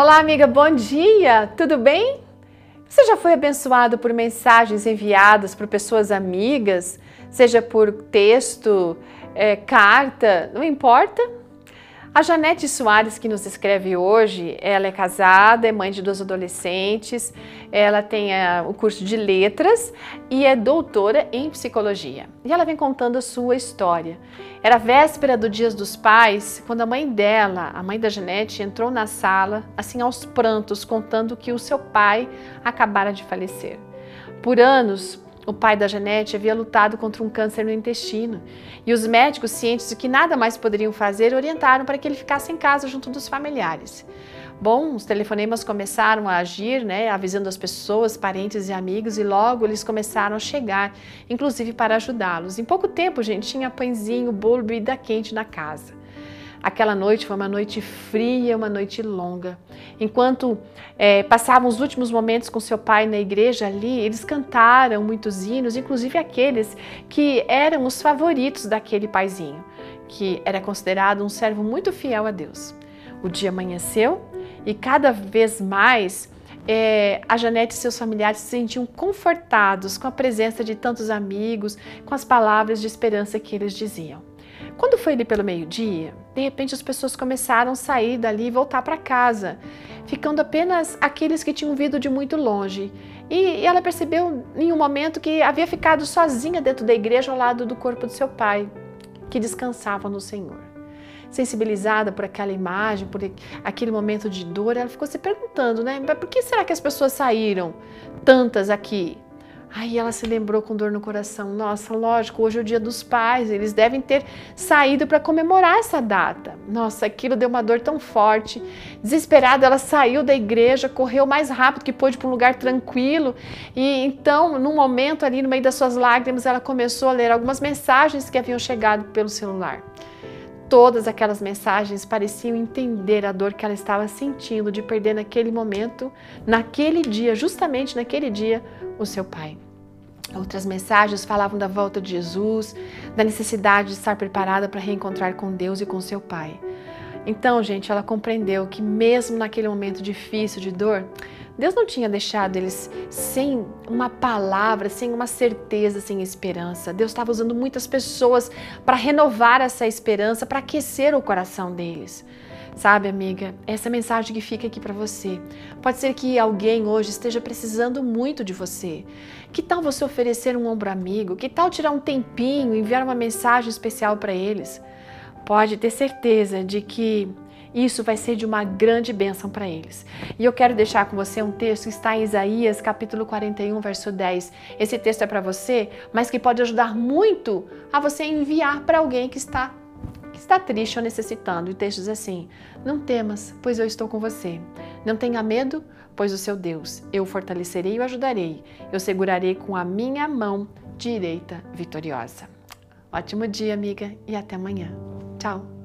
Olá, amiga, bom dia! Tudo bem? Você já foi abençoado por mensagens enviadas por pessoas amigas, seja por texto, é, carta, não importa? A Janete Soares, que nos escreve hoje, ela é casada, é mãe de dois adolescentes, ela tem a, o curso de letras e é doutora em psicologia. E ela vem contando a sua história. Era véspera do Dia dos Pais, quando a mãe dela, a mãe da Janete, entrou na sala, assim aos prantos, contando que o seu pai acabara de falecer. Por anos, o pai da Janete havia lutado contra um câncer no intestino e os médicos, cientes de que nada mais poderiam fazer, orientaram para que ele ficasse em casa junto dos familiares. Bom, os telefonemas começaram a agir, né, avisando as pessoas, parentes e amigos, e logo eles começaram a chegar, inclusive para ajudá-los. Em pouco tempo, gente, tinha pãezinho, bolo e bebida quente na casa. Aquela noite foi uma noite fria, uma noite longa. Enquanto é, passavam os últimos momentos com seu pai na igreja ali, eles cantaram muitos hinos, inclusive aqueles que eram os favoritos daquele paizinho, que era considerado um servo muito fiel a Deus. O dia amanheceu e cada vez mais é, a Janete e seus familiares se sentiam confortados com a presença de tantos amigos, com as palavras de esperança que eles diziam. Quando foi ali pelo meio-dia, de repente as pessoas começaram a sair dali e voltar para casa, ficando apenas aqueles que tinham vindo de muito longe. E ela percebeu em um momento que havia ficado sozinha dentro da igreja ao lado do corpo de seu pai, que descansava no Senhor. Sensibilizada por aquela imagem, por aquele momento de dor, ela ficou se perguntando, né? Por que será que as pessoas saíram tantas aqui? Aí ela se lembrou com dor no coração: nossa, lógico, hoje é o dia dos pais, eles devem ter saído para comemorar essa data. Nossa, aquilo deu uma dor tão forte. Desesperada, ela saiu da igreja, correu mais rápido que pôde para um lugar tranquilo. E então, num momento ali, no meio das suas lágrimas, ela começou a ler algumas mensagens que haviam chegado pelo celular. Todas aquelas mensagens pareciam entender a dor que ela estava sentindo de perder naquele momento, naquele dia, justamente naquele dia, o seu pai. Outras mensagens falavam da volta de Jesus, da necessidade de estar preparada para reencontrar com Deus e com seu pai. Então, gente, ela compreendeu que mesmo naquele momento difícil de dor, Deus não tinha deixado eles sem uma palavra, sem uma certeza, sem esperança. Deus estava usando muitas pessoas para renovar essa esperança, para aquecer o coração deles. Sabe, amiga, essa mensagem que fica aqui para você. Pode ser que alguém hoje esteja precisando muito de você. Que tal você oferecer um ombro amigo? Que tal tirar um tempinho, enviar uma mensagem especial para eles? Pode ter certeza de que isso vai ser de uma grande bênção para eles. E eu quero deixar com você um texto que está em Isaías, capítulo 41, verso 10. Esse texto é para você, mas que pode ajudar muito a você enviar para alguém que está que está triste ou necessitando. E o texto diz assim: Não temas, pois eu estou com você. Não tenha medo, pois o seu Deus, eu fortalecerei e o ajudarei. Eu segurarei com a minha mão direita vitoriosa. Ótimo dia, amiga, e até amanhã. Chao.